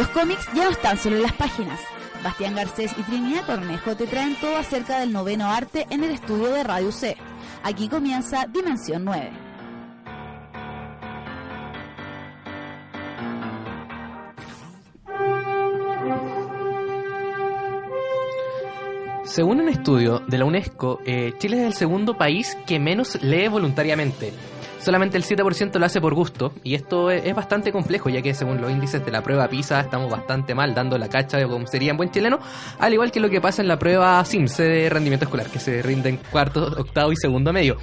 Los cómics ya no están solo en las páginas. Bastián Garcés y Trinidad Cornejo te traen todo acerca del noveno arte en el estudio de Radio C. Aquí comienza Dimensión 9. Según un estudio de la UNESCO, eh, Chile es el segundo país que menos lee voluntariamente. Solamente el 7% lo hace por gusto, y esto es, es bastante complejo, ya que según los índices de la prueba PISA estamos bastante mal dando la cacha como sería en buen chileno, al igual que lo que pasa en la prueba SIMS de rendimiento escolar, que se rinde en cuarto, octavo y segundo medio.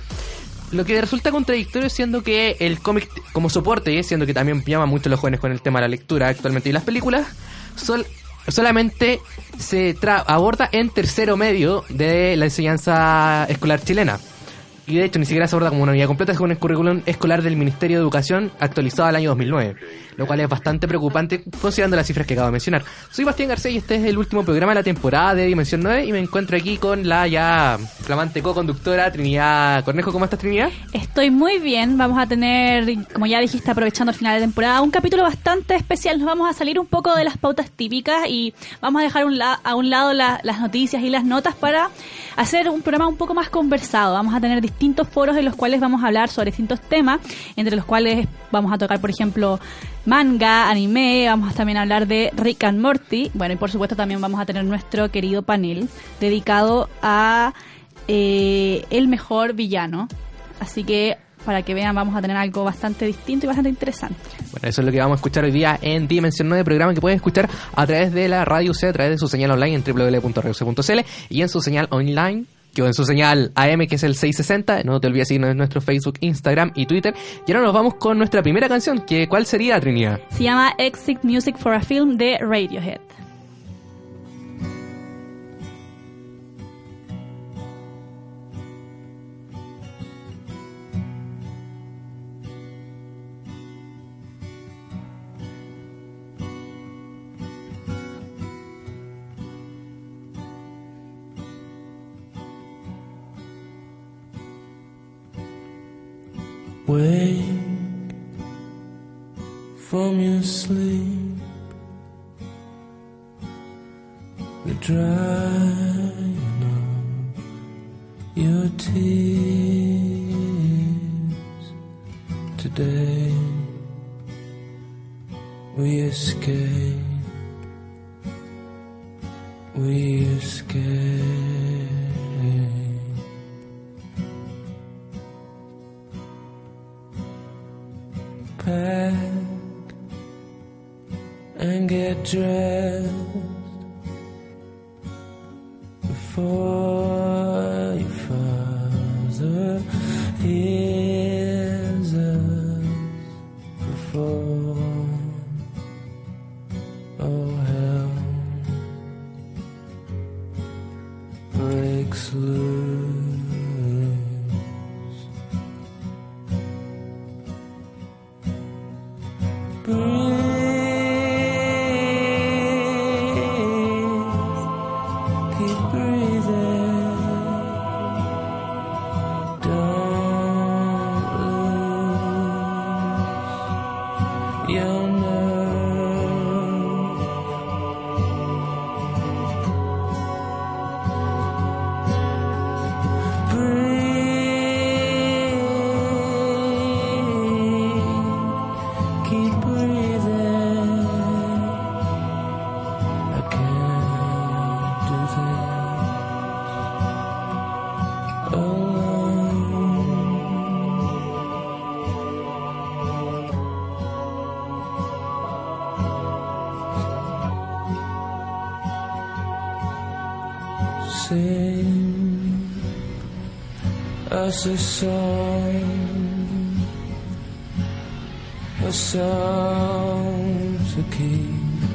Lo que resulta contradictorio siendo que el cómic como soporte, siendo que también llama mucho a los jóvenes con el tema de la lectura actualmente y las películas, sol- solamente se tra- aborda en tercero medio de la enseñanza escolar chilena. Y de hecho ni siquiera se aborda como una unidad completa, es el currículum escolar del Ministerio de Educación actualizado al año 2009, lo cual es bastante preocupante considerando las cifras que acabo de mencionar. Soy Bastián García y este es el último programa de la temporada de Dimensión 9 y me encuentro aquí con la ya flamante co-conductora Trinidad Cornejo. ¿Cómo estás Trinidad? Estoy muy bien. Vamos a tener, como ya dijiste, aprovechando el final de temporada, un capítulo bastante especial. Nos vamos a salir un poco de las pautas típicas y vamos a dejar a un lado la- las noticias y las notas para hacer un programa un poco más conversado. Vamos a tener distintos foros en los cuales vamos a hablar sobre distintos temas, entre los cuales vamos a tocar, por ejemplo, manga, anime, vamos a también hablar de Rick and Morty. Bueno, y por supuesto también vamos a tener nuestro querido panel dedicado a eh, el mejor villano. Así que para que vean vamos a tener algo bastante distinto y bastante interesante. Bueno, eso es lo que vamos a escuchar hoy día en Dimensión 9, programa que puedes escuchar a través de la Radio C, a través de su señal online en www.radioc.cl y en su señal online, en su señal AM, que es el 660. No te olvides seguirnos en nuestro Facebook, Instagram y Twitter. Y ahora nos vamos con nuestra primera canción, que ¿cuál sería, Trinidad? Se llama Exit Music for a Film de Radiohead. Wake from your sleep. The drying of your tears. Today we escape. We escape. Pack and get dressed before your father. hears us a song, a song to keep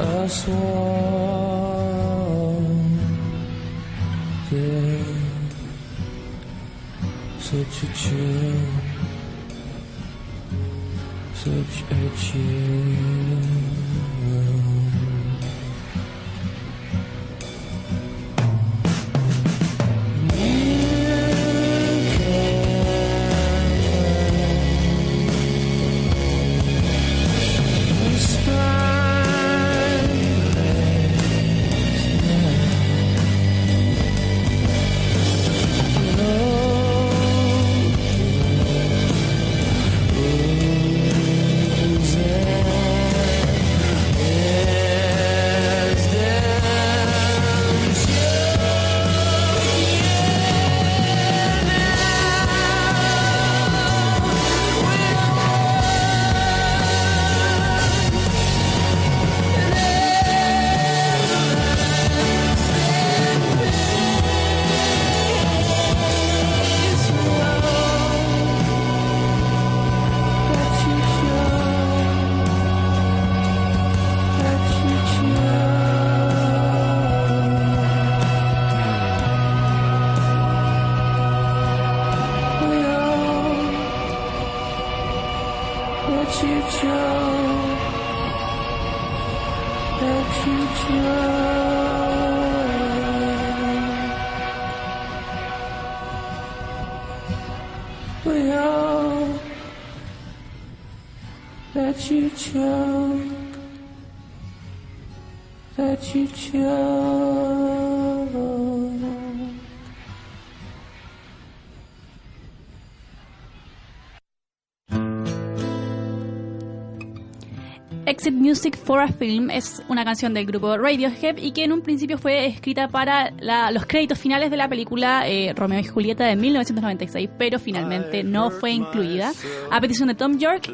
us warm. Yeah, such a chill, such a chill. Choke. Let you choke. For a Film es una canción del grupo Radiohead y que en un principio fue escrita para la- los créditos finales de la película eh, Romeo y Julieta de 1996, pero finalmente no fue incluida a petición de Tom York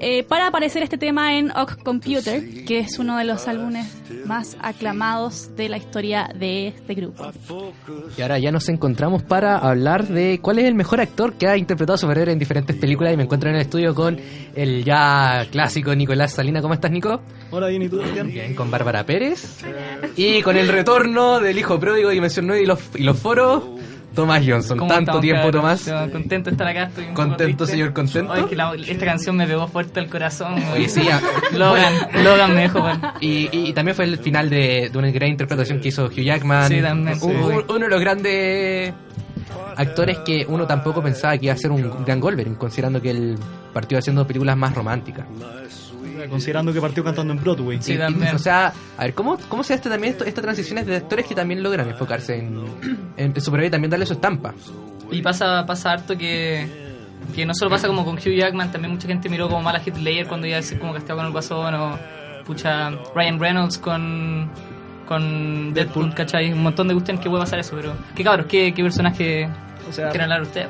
eh, para aparecer este tema en Ock Computer, que es uno de los álbumes más aclamados de la historia de este grupo. Y ahora ya nos encontramos para hablar de cuál es el mejor actor que ha interpretado a superhéroe en diferentes películas y me encuentro en el estudio con el ya clásico Nicolás Salina. ¿Cómo estás, Nico? Hola, bien, ¿y tú, Sebastián? Bien, con Bárbara Pérez. Y con el retorno del hijo pródigo de Dimensión 9 y los, y los foros, Tomás Johnson. ¿Cómo Tanto estamos, tiempo? Tomás. Yo Contento de estar acá. Estoy un poco Contento, señor, contento. Ay, es que la- esta canción me pegó fuerte al corazón. Oye, sí, Logan, Logan me dejó. bueno. Y, y- y también fue el final de, de una gran interpretación que hizo Hugh Jackman. Sí, también, sí. un- uno de los grandes actores que uno tampoco pensaba que iba a ser un gran Wolverine, considerando que él partió haciendo películas más románticas. Considerando que partió cantando en Broadway. Sí, Y- y- también. o sea, a ver, ¿cómo, cómo se hace también esto, estas transiciones de actores que también logran enfocarse en, en, en y también darle su estampa? Y pasa, pasa harto que, que no solo pasa como con Hugh Jackman, también mucha gente miró como mala Hit Layer cuando iba a decir como casteado con el guasón o pucha Ryan Reynolds con con Deadpool, ¿cachai? Un montón de cuestiones que puede pasar eso, pero qué cabros, qué, qué personaje O sea, quieren hablar ustedes.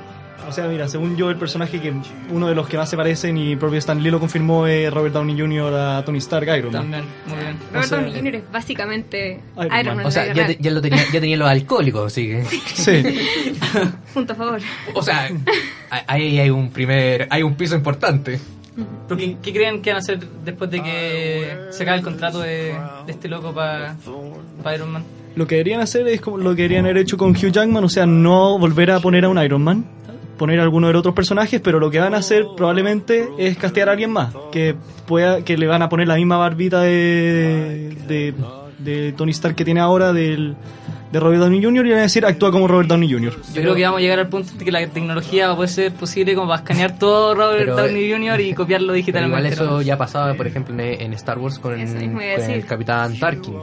O sea, mira, según yo, el personaje que uno de los que más se parecen y propio Stan Lee lo confirmó es Robert Downey Jr. a Tony Stark Iron Man. También, muy bien. Robert O sea, Downey Jr. es básicamente Iron Iron, Man. Man. O sea, ya, te- ya lo tenía, ya tenía los alcohólicos, así que... Sí. Punto a favor. O sea, ahí hay un primer, hay un piso importante. ¿Pero qué, qué creen que van a hacer después de que se acabe el contrato de, de este loco para Iron Man? Lo que deberían hacer es como lo que deberían haber hecho con Hugh Jackman, o sea, no volver a poner a un Iron Man, poner a alguno de los otros personajes, pero lo que van a hacer probablemente es castear a alguien más, que pueda, que le van a poner la misma barbita de, de, de Tony Stark que tiene ahora del, de Robert Downey Jr. y van a decir actúa como Robert Downey Jr. Yo creo que vamos a llegar al punto de que la tecnología va a poder ser posible como para escanear todo Robert Pero, Downey Jr. y copiarlo Pero digitalmente. igual eso ¿no? ya pasaba, por ejemplo, en, en Star Wars con, a con el. Capitán Tarkin.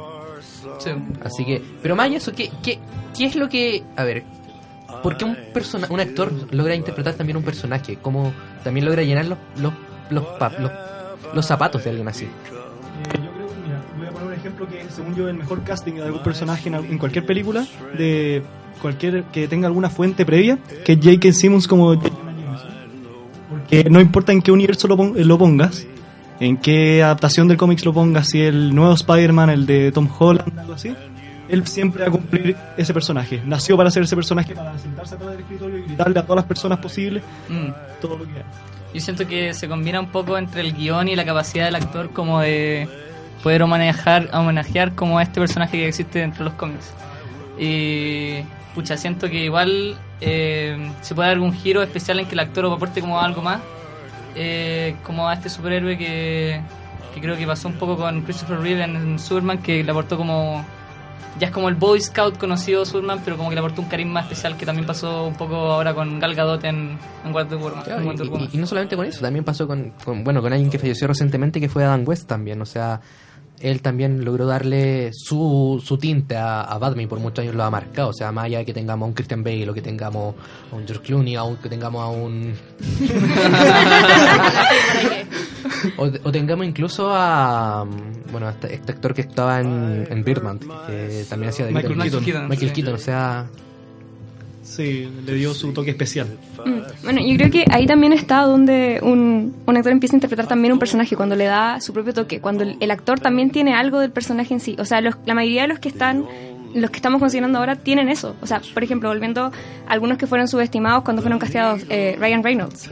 Sí. Así que, pero más eso, ¿qué, qué, qué es lo que... A ver, ¿por qué un, persona, un actor logra interpretar también un personaje? ¿Cómo también logra llenar los, los, los, los, los zapatos de alguien así? Eh, yo creo, mira, voy a poner un ejemplo que según yo, el mejor casting de algún personaje en, al- en cualquier película, de cualquier que tenga alguna fuente previa, que es J.K. Simmons como. Porque no importa en qué universo lo, pon- lo pongas, en qué adaptación del cómics lo pongas, si el nuevo Spider-Man, el de Tom Holland, algo así, él siempre va a cumplir ese personaje. Nació para ser ese personaje, para sentarse atrás del escritorio y gritarle a todas las personas posibles Mm. todo lo que haga. Yo siento que se combina un poco entre el guion y la capacidad del actor como de poder homenajear, homenajear como a este personaje que existe dentro de los cómics. Y pucha, siento que igual eh, se puede dar algún giro especial en que el actor aporte como algo más, eh, como a este superhéroe que, que creo que pasó un poco con Christopher Reeve en, en Superman, que le aportó como... Ya es como el Boy Scout conocido Superman, pero como que le aportó un carisma especial que también pasó un poco ahora con Gal Gadot en, en Wonder Woman. Claro, en y, Wonder Woman. y- y no solamente con eso, también pasó con, con, bueno, con alguien que falleció recientemente que fue Adam West también. O sea, él también logró darle su, su tinte a, a Batman y por muchos años lo ha marcado. O sea, más allá de que tengamos a un Christian Bale o que tengamos a un George Clooney o que tengamos a un... o, o tengamos incluso a bueno a este, este actor que estaba en, en Birdman que también hacía de Michael. Keaton. Michael sí. Keaton o sea Sí, le dio su toque especial. Mm. Bueno, yo creo que ahí también está donde un, un actor empieza a interpretar también un personaje, cuando le da su propio toque, cuando el, el actor también tiene algo del personaje en sí. O sea, los- la mayoría de los que están, los que estamos considerando ahora, tienen eso. O sea, por ejemplo, volviendo a algunos que fueron subestimados cuando fueron casteados, eh, Ryan Reynolds.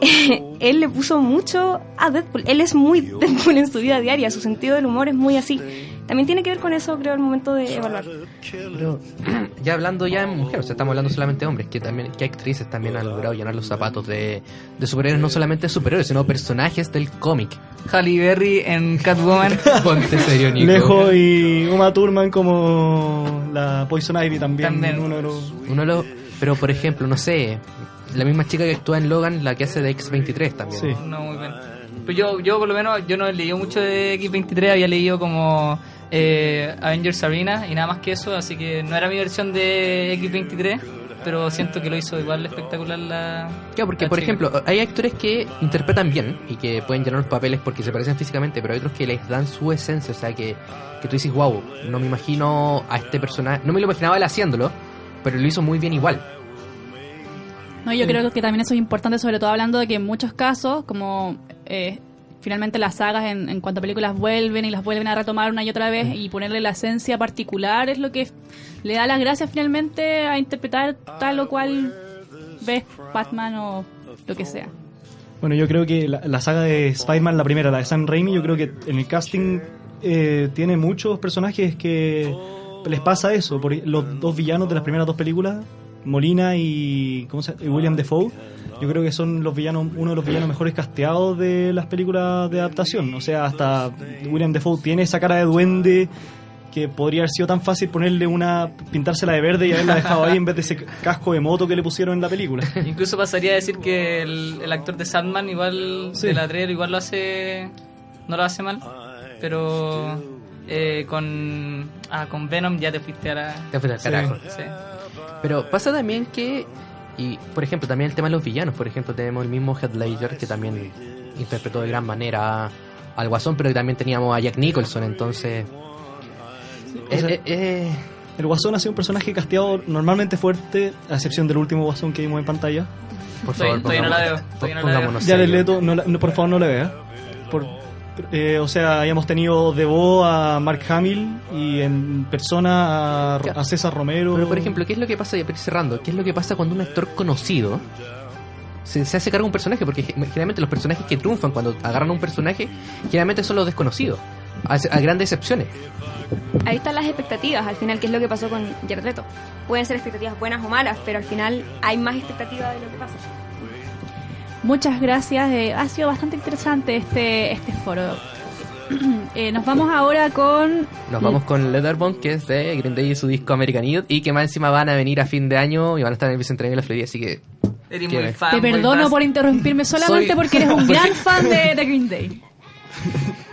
Él le puso mucho a Deadpool. Él es muy Deadpool en su vida diaria, su sentido del humor es muy así. También tiene que ver con eso, creo, el momento de evaluar. Pero ya hablando ya en mujeres, o sea, estamos hablando solamente de hombres, que también que actrices también han logrado llenar los zapatos de, de superhéroes, no solamente superhéroes, sino personajes del cómic. Halle Berry en Catwoman. Ponte serio, Nico. Lejo y Uma Thurman como la Poison Ivy también. También. Uno de los- Uno de los- pero por ejemplo, no sé, la misma chica que actúa en Logan, la que hace de X23 también. Sí. no, muy bien. Pero yo, yo por lo menos, yo no he leído mucho de X23, había leído como eh, Avengers Arena y nada más que eso, así que no era mi versión de X23, pero siento que lo hizo igual espectacular la... Claro, porque la por chica. ejemplo, hay actores que interpretan bien y que pueden llenar los papeles porque se parecen físicamente, pero hay otros que les dan su esencia, o sea, que, que tú dices, wow, no me imagino a este personaje, no me lo imaginaba él haciéndolo, pero lo hizo muy bien igual. No, yo creo que también eso es importante, sobre todo hablando de que en muchos casos, como eh, finalmente las sagas en, en cuanto a películas vuelven y las vuelven a retomar una y otra vez y ponerle la esencia particular es lo que le da las gracias finalmente a interpretar tal o cual ves Batman o lo que sea. Bueno, yo creo que la, la saga de Spider-Man, la primera, la de Sam Raimi, yo creo que en el casting eh, tiene muchos personajes que les pasa eso. Por, los dos villanos de las primeras dos películas, Molina y, ¿cómo se llama? y William Defoe, yo creo que son los villanos, uno de los villanos mejores casteados de las películas de adaptación. O sea, hasta William Defoe tiene esa cara de duende que podría haber sido tan fácil ponerle una, pintársela de verde y haberla dejado ahí en vez de ese casco de moto que le pusieron en la película. Incluso pasaría a decir que el, el actor de Sandman igual, Sí. de la igual lo hace, no lo hace mal, pero eh, con, ah, con Venom ya te fuiste a la... Te fuiste al Sí. carajo. Sí. Pero pasa también que, y por ejemplo, también el tema de los villanos. Por ejemplo, tenemos el mismo Heath Ledger que también interpretó de gran manera al Guasón, pero también teníamos a Jack Nicholson, entonces. o sea- eh, eh, eh, El Guasón ha sido un personaje casteado normalmente fuerte, a excepción del último Guasón que vimos en pantalla. por favor, todavía no la pongámonos- veo, todavía no la pongámonos Ya leto, no la- no, por favor no le vea. Por, eh, o sea, habíamos tenido de voz a Mark Hamill y en persona a, a César Romero. Pero por ejemplo, ¿qué es lo que pasa, cerrando, qué es lo que pasa cuando un actor conocido se, se hace cargo de un personaje? Porque ge- generalmente los personajes que triunfan cuando agarran a un personaje, generalmente son los desconocidos, a, a grandes excepciones. Ahí están las expectativas, al final, que es lo que pasó con Jared Leto. Pueden ser expectativas buenas o malas, pero al final hay más expectativa de lo que pasa. Muchas gracias, eh, ha sido bastante interesante este, este foro. Eh, nos vamos ahora con Nos vamos con Leatherbone, que es de Green Day y su disco American Idiot, y que más encima van a venir a fin de año y van a estar en el Bicentenario de la Florida, así que... Eres ¿Qué muy fan. Te perdono por interrumpirme solamente Soy- porque eres un gran fan de, de Green Day.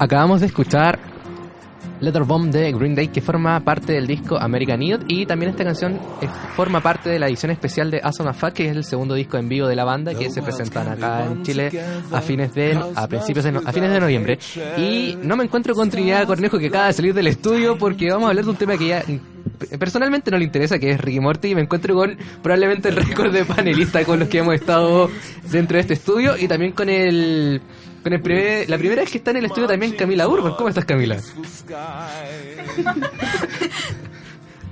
Acabamos de escuchar Letter Bomb de Green Day que forma parte del disco American Idiot y también esta canción eh, forma parte de la edición especial de Awesome Fuck que es el segundo disco en vivo de la banda que se presentan acá en Chile a fines de a principios de a fines de noviembre. Y no me encuentro con Trinidad Cornejo que acaba de salir del estudio porque vamos a hablar de un tema que ya mm, personalmente no le interesa que es Ricky Morty y me encuentro con probablemente el récord de panelistas con los que hemos estado dentro de este estudio y también con el con el primer- la primera vez que está en el estudio también Camila Urban. ¿Cómo estás Camila?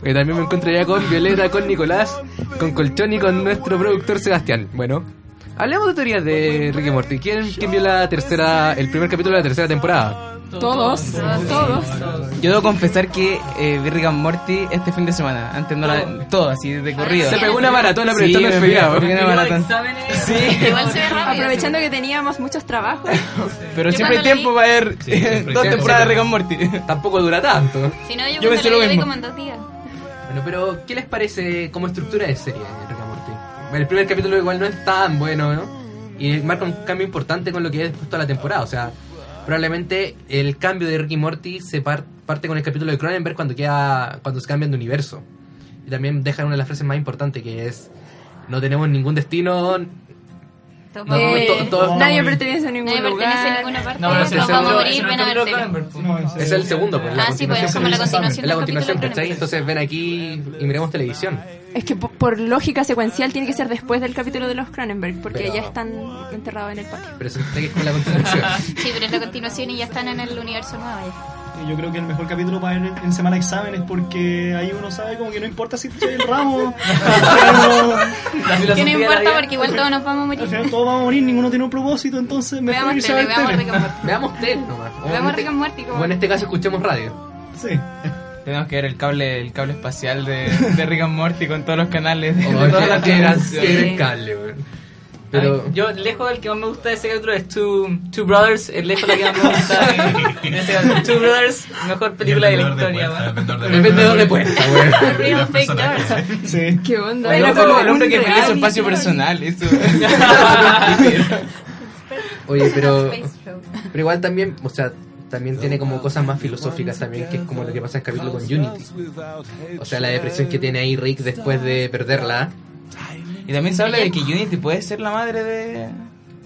También me encuentro ya con Violeta, con Nicolás, con Colchón y con nuestro productor Sebastián. Bueno, hablemos de teorías de Ricky Morty. ¿Quién, quién vio la tercera, el primer capítulo de la tercera temporada? Todos, todos. Yo debo confesar que eh, vi Rick and Morty este fin de semana. Antes no la. Todo, así de corrido. Se pegó una maratón Sí, aprovechando el feriado. pegué una maratón. Sí, Igual se ve rápido. Aprovechando que teníamos muchos trabajos. pero siempre hay tiempo para ver dos temporadas de Rick and Morty. Tampoco dura tanto. Si no, yo, Yo pensé lo mismo. como en dos días. Bueno, pero ¿qué les parece como estructura de serie Rick and Morty? El primer capítulo igual no es tan bueno, ¿no? Y marca un cambio importante con lo que es toda la temporada. O sea, probablemente el cambio de Rick y Morty se par- parte con el capítulo de Cronenberg cuando queda cuando se cambian de universo. Y también dejan una de las frases más importantes que es no tenemos ningún destino. Todos No, Nadie pertenece a ningún Nadie lugar. pertenece a ninguna parte. No, pero es el Nos vamos a segundo- verte. Es el segundo, pues. la Ah, sí, pues es como la continuación Es la continuación, ¿cachai? Entonces ven aquí y miremos televisión. Es que po- por lógica secuencial tiene que ser después del capítulo de los Cronenberg, porque Pero- ya están enterrados en el patio. Pero se que es como la continuación. Sí, pero es la continuación y ya están en el universo nuevo. ya. Yo creo que el mejor capítulo para ver en, en semana de exámenes porque ahí uno sabe como que no importa si echas el ramo. final Que no importa porque igual todos nos vamos a morir. al final todos vamos a morir, ninguno tiene un propósito, entonces mejor Veamos irse a tele, ver veamos tele. Veamos tele nomás. Veamos Rick and Morty. como- O en este caso escuchemos radio. Sí. Tenemos que ver el cable, el cable espacial de, de Rick and Morty con todos los canales de, Oh, de todas las gran cable, weón. Pero Ay, yo, lejos, el que más me gusta de ese capítulo es Two, Two Brothers. Es lejos la que más me gusta de, de ese capítulo. Two Brothers, mejor película de la historia, weón. el vendedor de doors. Sí. ¿Qué onda? El, como el hombre que pelea su espacio personal. Eso. Oye, pero, pero igual también, o sea, también tiene como cosas más filosóficas también, que es como lo que pasa en el capítulo con Unity. O sea, la depresión que tiene ahí Rick después de perderla. Y también se habla de que Unity puede ser la madre de,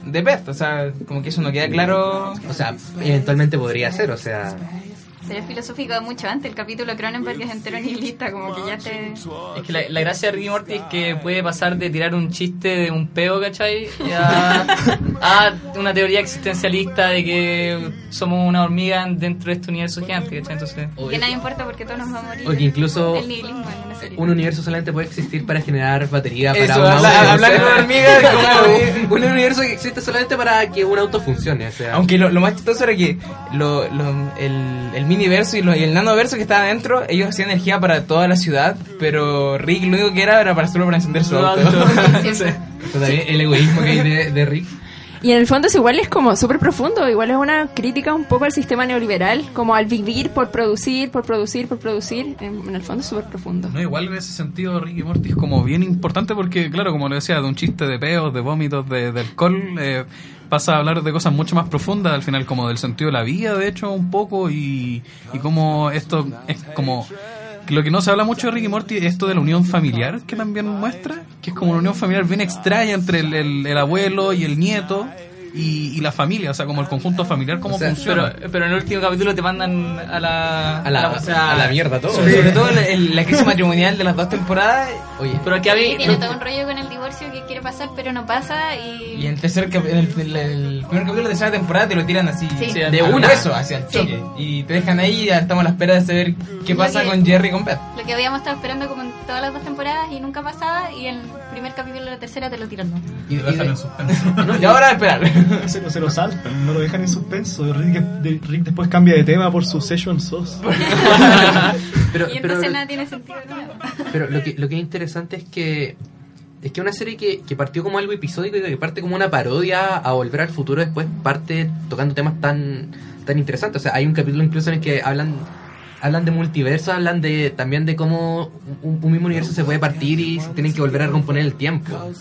de Beth. O sea, como que eso no queda claro. O sea, eventualmente podría ser, o sea... Sería filosófico mucho antes. El capítulo Cronenberg es entero nihilista, como que ya te. Es que la, la gracia de Ricky Morty es que puede pasar de tirar un chiste de un peo, ¿cachai? A, a una teoría existencialista de que somos una hormiga dentro de este universo gigante, ¿cachai? Entonces, Que nada importa porque todos nos vamos a morir. O que incluso nihilismo. Un universo solamente puede existir para generar batería para Eso, un auto. habla- o hablando sea, de hormigas, como- un, un universo que existe solamente para que un auto funcione, o sea... Aunque lo, lo más chistoso era que lo, lo- el, el miniverso y, lo- y el nanoverso que estaba adentro, ellos hacían energía para toda la ciudad, pero Rick lo único que era era para solo para encender su auto. auto. Todavía el egoísmo que hay de, de Rick. Y en el fondo es igual es como súper profundo, igual es una crítica un poco al sistema neoliberal, como al vivir por producir, por producir, por producir, en, el fondo es súper profundo. No, igual en ese sentido Ricky Morty como bien importante porque, claro, como le decía, de un chiste de peos, de vómitos, de, de alcohol, eh, pasa a hablar de cosas mucho más profundas, al final como del sentido de la vida, de hecho, un poco, y, y como esto es como... Lo que no se habla mucho de Ricky Morty es esto de la unión familiar que también muestra, que es como una unión familiar bien extraña entre el, el- el abuelo y el nieto y, y la familia, o sea, como el conjunto familiar, cómo O sea, funciona. pero, pero en el último capítulo te mandan a la... A la, o sea, a la mierda todo. Sobre, sobre todo el- el- la crisis matrimonial de las dos temporadas Oye, Pero Sí, había... tiene todo un rollo con el divorcio que quiere pasar, pero no pasa y y. en el tercer en el, el- el primer capítulo de la tercera temporada te lo tiran así Sí. Sí, de una. hueso hacia el choque y te dejan ahí y ya estamos a la espera de saber qué Lo pasa que- con Jerry y con Beth. Lo que habíamos estado esperando como en todas las dos temporadas y nunca pasaba, y el primer capítulo de la tercera te lo tiran. ¿no? y, y Lo dejan de- en suspenso. Y ahora esperar. Se, lo- se lo saltan, no lo dejan en suspenso. Rick, de- Rick después cambia de tema por su Session Sauce. pero, y pero, entonces nada tiene sentido. ¿no? pero lo que, lo que es interesante es que es que una serie que, que partió como algo episódico y que parte como una parodia a volver al futuro después parte tocando temas tan tan interesantes. O sea, hay un capítulo incluso en el que hablan hablan de multiverso, hablan de también de cómo un, un mismo universo se puede partir y se tienen que volver a recomponer el tiempo. O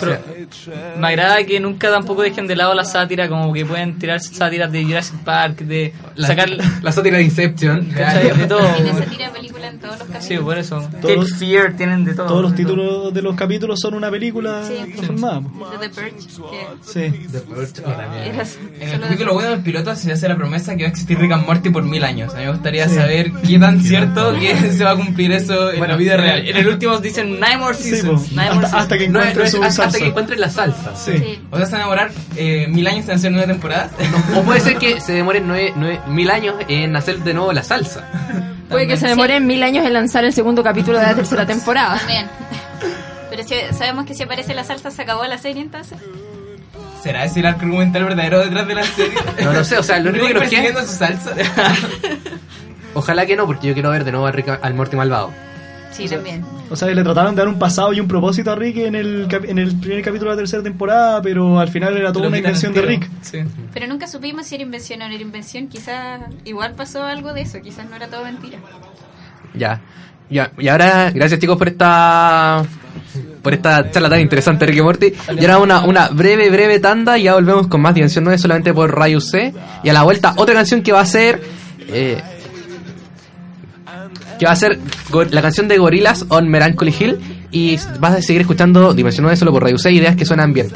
Pero sea, me agrada que nunca tampoco dejen de lado la sátira, como que pueden tirar sátiras de Jurassic Park, de la, sacar... la sátira de Inception. ¿cachai? De todo. Tiene esa tira de película en todos los Sí, capítulos. por eso. Todos- Cape Fear tienen de todo. Todos los títulos de los capítulos son una película Sí. transformada. De The Purge, Sí. The Purge, oh, En el capítulo bueno del piloto se hace la promesa que va a existir Rick and Morty por mil años. A mí me gustaría Sí. saber qué tan cierto que se va a cumplir eso en la vida real. En el último dicen nine more Sí, seasons. po. nine more hasta, hasta que No, encuentre no su hasta salsa. que encuentren la salsa. Sí. Sí. O sea, se van a demorar eh, mil años en hacer nueve temporadas. O puede ser que se demoren nueve, nueve- mil años en hacer de nuevo la salsa. Puede que se demoren mil años en lanzar el segundo capítulo de la tercera temporada. También. Pero si sabemos que si aparece la salsa se acabó la serie entonces. ¿Será ese el argumental verdadero detrás de la serie? No lo sé, o sea, lo único que nos queda... su salsa. Ojalá que no, porque yo quiero ver de nuevo a Rick- al Morty malvado. Sí, también. O sea, le trataron de dar un pasado y un propósito a Rick en el, cap- en el primer capítulo de la tercera temporada, pero al final era toda una invención de. Rick. Sí. Pero nunca supimos si era invención o no era invención. Quizás igual pasó algo de eso. Quizás no era todo mentira. Ya. Ya, y ahora, gracias chicos por esta por esta charla tan interesante Rick y Morty. Y ahora una, una breve, breve tanda y ya volvemos con más Dimensión 9 solamente por Radio C. Y a la vuelta otra canción que va a ser... eh, que va a ser la canción de Gorillaz on Melancholy Hill. Y vas a seguir escuchando Dimensión 9 solo por Radio ideas que suenan bien.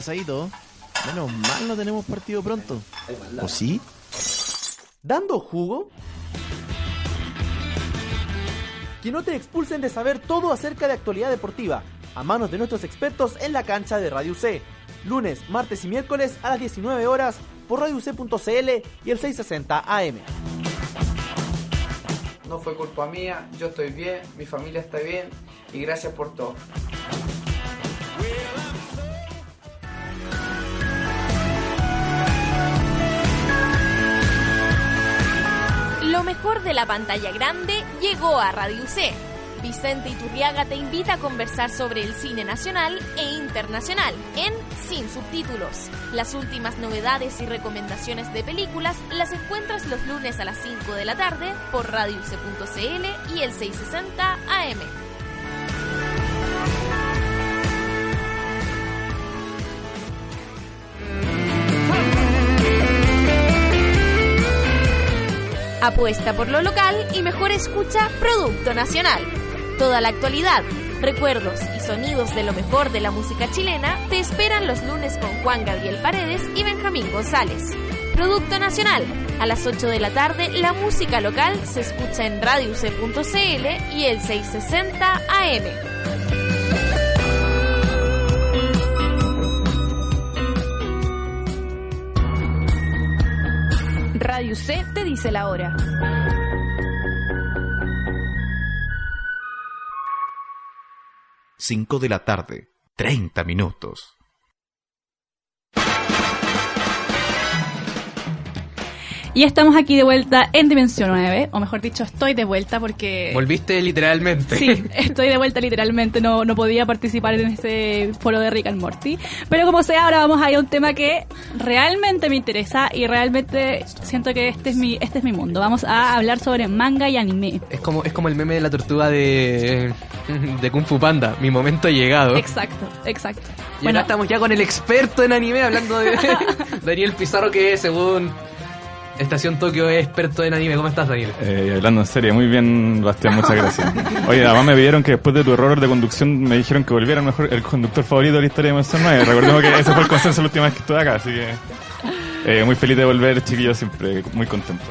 Asadito. Menos mal no tenemos partido pronto. ¿O sí? ¿Dando jugo? Que no te expulsen de saber todo acerca de actualidad deportiva, a manos de nuestros expertos en la cancha de Radio C. Lunes, martes y miércoles a las 19 horas por radioc.cl y el 660 AM. No fue culpa mía, yo estoy bien, mi familia está bien y gracias por todo. Mejor de la pantalla grande llegó a Radio C. Vicente Iturriaga te invita a conversar sobre el cine nacional e internacional en Sin Subtítulos. Las últimas novedades y recomendaciones de películas las encuentras los lunes a las 5 de la tarde por radioc.cl y el 660 AM. Apuesta por lo local y mejor escucha Producto Nacional. Toda la actualidad, recuerdos y sonidos de lo mejor de la música chilena te esperan los lunes con Juan Gabriel Paredes y Benjamín González. Producto Nacional. A las 8 de la tarde, la música local se escucha en radioc.cl y el 660 AM. Radio C te dice la hora. Cinco de la tarde, 30 minutos. Y estamos aquí de vuelta en Dimensión 9, o mejor dicho, estoy de vuelta porque... Volviste literalmente. Sí, estoy de vuelta literalmente, no, no podía participar en ese foro de Rick and Morty. Pero como sea, ahora vamos a ir a un tema que realmente me interesa y realmente siento que este es mi, este es mi mundo. Vamos a hablar sobre manga y anime. Es como, es como el meme de la tortuga de, de Kung Fu Panda. Mi momento ha llegado. Exacto, exacto. Y ahora estamos ya con el experto en anime hablando de Daniel Pizarro, que según Estación Tokio es experto en anime. ¿Cómo estás, Daniel? Eh, hablando en serio, muy bien, Bastián, muchas gracias. Oye, además me pidieron que después de tu error de conducción me dijeron que volviera el mejor, el conductor favorito de la historia de Dimensión 9. Recordemos que ese fue el consenso la última vez que estuve acá, así que eh, muy feliz de volver, chiquillos, siempre muy contento.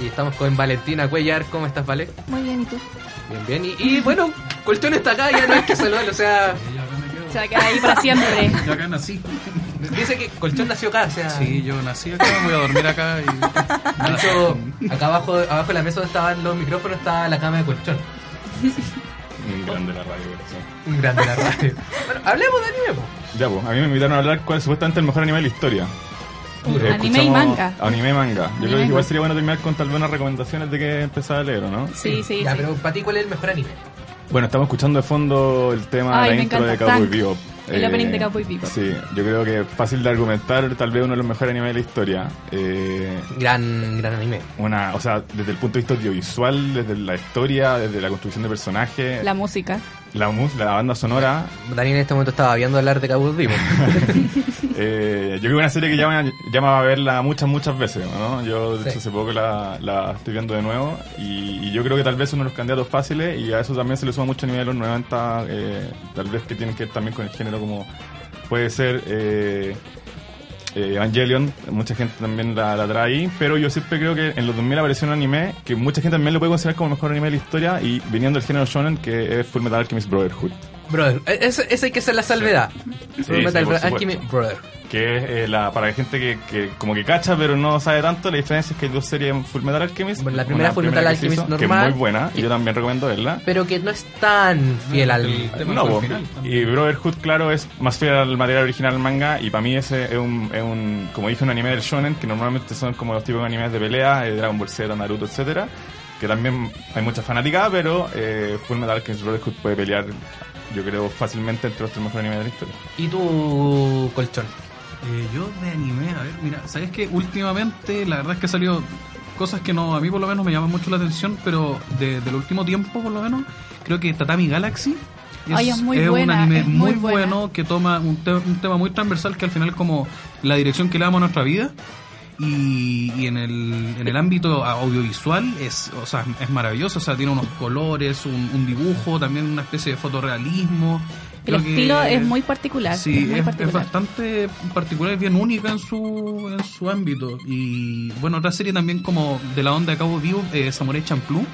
Y estamos con Valentina Cuellar. ¿Cómo estás, Vale? Muy bien, ¿y tú? Bien, bien. Y, y bueno, Colchón está acá, ya no hay que saludarlo, o sea... Se va a quedar ahí para siempre. Yo acá nací. Dice que Colchón nació acá, o sea... Sí, yo nací acá, voy a dormir acá y... De hecho, acá abajo, abajo de la mesa donde estaban los micrófonos estaba la cama de Colchón. Un grande la radio. Un grande la radio. bueno, hablemos de anime, po. Ya, pues, a mí me invitaron a hablar cuál es supuestamente el mejor anime de la historia. Uh, Eh, anime y manga. Anime y manga. Yo Anime creo que igual sería bueno terminar con tal vez unas recomendaciones de que empezar a leer, ¿o no? Sí, sí, Ya, sí. pero para ti, ¿cuál es el mejor anime? Bueno, estamos escuchando de fondo el tema Ay, de la intro de Cowboy. Bebop. El opening de Cowboy Bebop. Sí, yo creo que fácil de argumentar, tal vez uno de los mejores animes de la historia. Eh, Gran, gran anime. una, o sea, desde el punto de vista audiovisual, desde la historia, desde la construcción de personajes, La música. La, la banda sonora. Daniel en este momento estaba viendo hablar de Cowboy Bebop. Eh, yo creo que es una serie que llama, llama a verla muchas, muchas veces, ¿no? Yo, de Sí. hecho, hace poco la, la estoy viendo de nuevo y, y yo creo que tal vez uno de los candidatos fáciles y a eso también se le suma mucho a nivel de los 90, eh, tal vez que tienen que ver también con el género como puede ser eh, eh, Evangelion, mucha gente también la, la trae ahí, pero yo siempre creo que en los 2000 apareció un anime que mucha gente también lo puede considerar como el mejor anime de la historia y viniendo del género shonen que es Full Metal Alchemist Brotherhood. Brother, ese, ese hay que ser la salvedad. Sí, Full Metal sí, Alchemy. Brother. que es eh, la para gente que, que como que cacha pero no sabe tanto la diferencia es que hay dos series en Full Metal Alchemist la primera Una Full Metal que se Alchemist hizo, que es normal. muy buena y yo también recomiendo verla Pero que no es tan fiel al... no, po. y Brotherhood claro es más fiel al material original del manga y para mí ese es un, es un como dije un anime del shonen que normalmente son como los tipos de animes de pelea eh, Dragon Ball Z Naruto etcétera que también hay mucha fanática pero eh, Full Metal Alchemist Brotherhood puede pelear yo creo fácilmente entre los tres mejores animes de la historia. ¿Y tu colchón? Eh, yo de anime, a ver, mira, ¿sabes que Últimamente, la verdad es que ha salido cosas que no a mí por lo menos me llaman mucho la atención, pero de, del último tiempo por lo menos, creo que Tatami Galaxy Ay, es muy un buena, anime es muy bueno que toma un, te- un tema muy transversal que al final como la dirección que le damos a nuestra vida Y, y en, el, en el ámbito audiovisual es, o sea, es maravilloso, o sea, tiene unos colores, un, un dibujo, también una especie de fotorrealismo. El Creo que- estilo es muy particular. Sí, es muy es, es particular. bastante particular, es bien única en su, en su ámbito. Y bueno, otra serie también como de la onda de Cabo Vivo, eh, Samurai Champloo.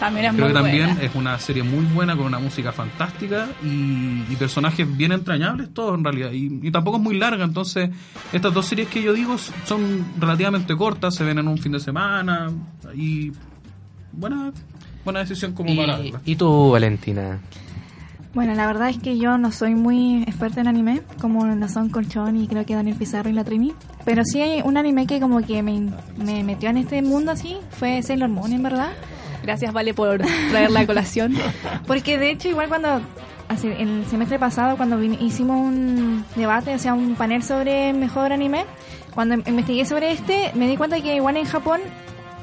También es Creo muy que también buena. es una serie muy buena con una música fantástica y, y personajes bien entrañables todos en realidad. Y, y tampoco es muy larga, entonces estas dos series que yo digo son relativamente cortas, se ven en un fin de semana y buena, buena decisión como para verla. y tú, Valentina. Bueno, la verdad es que yo no soy muy experta en anime, como lo son Colchón y creo que Daniel Pizarro y la Trini. Pero sí hay un anime que como que me, me metió en este mundo así, fue Sailor Moon, en verdad. Gracias, Vale, por traer la colación. Porque de hecho, igual cuando, el semestre pasado, cuando vin- hicimos un debate, o sea, un panel sobre mejor anime, cuando em- investigué sobre este, me di cuenta que igual en Japón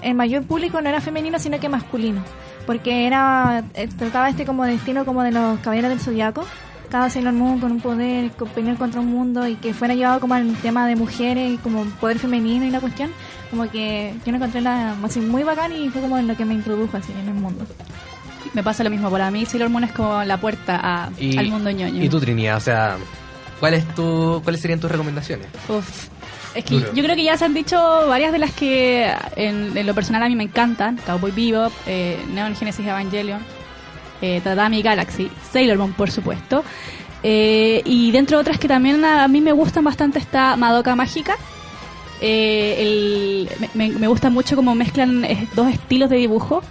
el mayor público no era femenino, sino que masculino. Porque era, eh, trataba este como de estilo como de los caballeros del zodiaco. Cada Sailor Moon con un poder, con pelear contra un mundo y que fuera llevado como al tema de mujeres, como poder femenino y la cuestión. Como que yo lo encontré la, así, muy bacán y fue como en lo que me introdujo así en el mundo. Me pasa lo mismo. Para mí, Sailor Moon es como la puerta a- Y, al mundo ñoño. Y tú, Trinidad, o sea, ¿cuál es tu, ¿cuáles serían tus recomendaciones? Uf. Es que Duro. yo creo que ya se han dicho varias de las que en, en lo personal a mí me encantan. Cowboy Bebop, eh, Neon Genesis Evangelion, eh, Tatami Galaxy, Sailor Moon, por supuesto. Eh, y dentro de otras que también a, a mí me gustan bastante está Madoka Mágica. Eh, me, gusta mucho cómo mezclan eh, dos estilos de dibujo.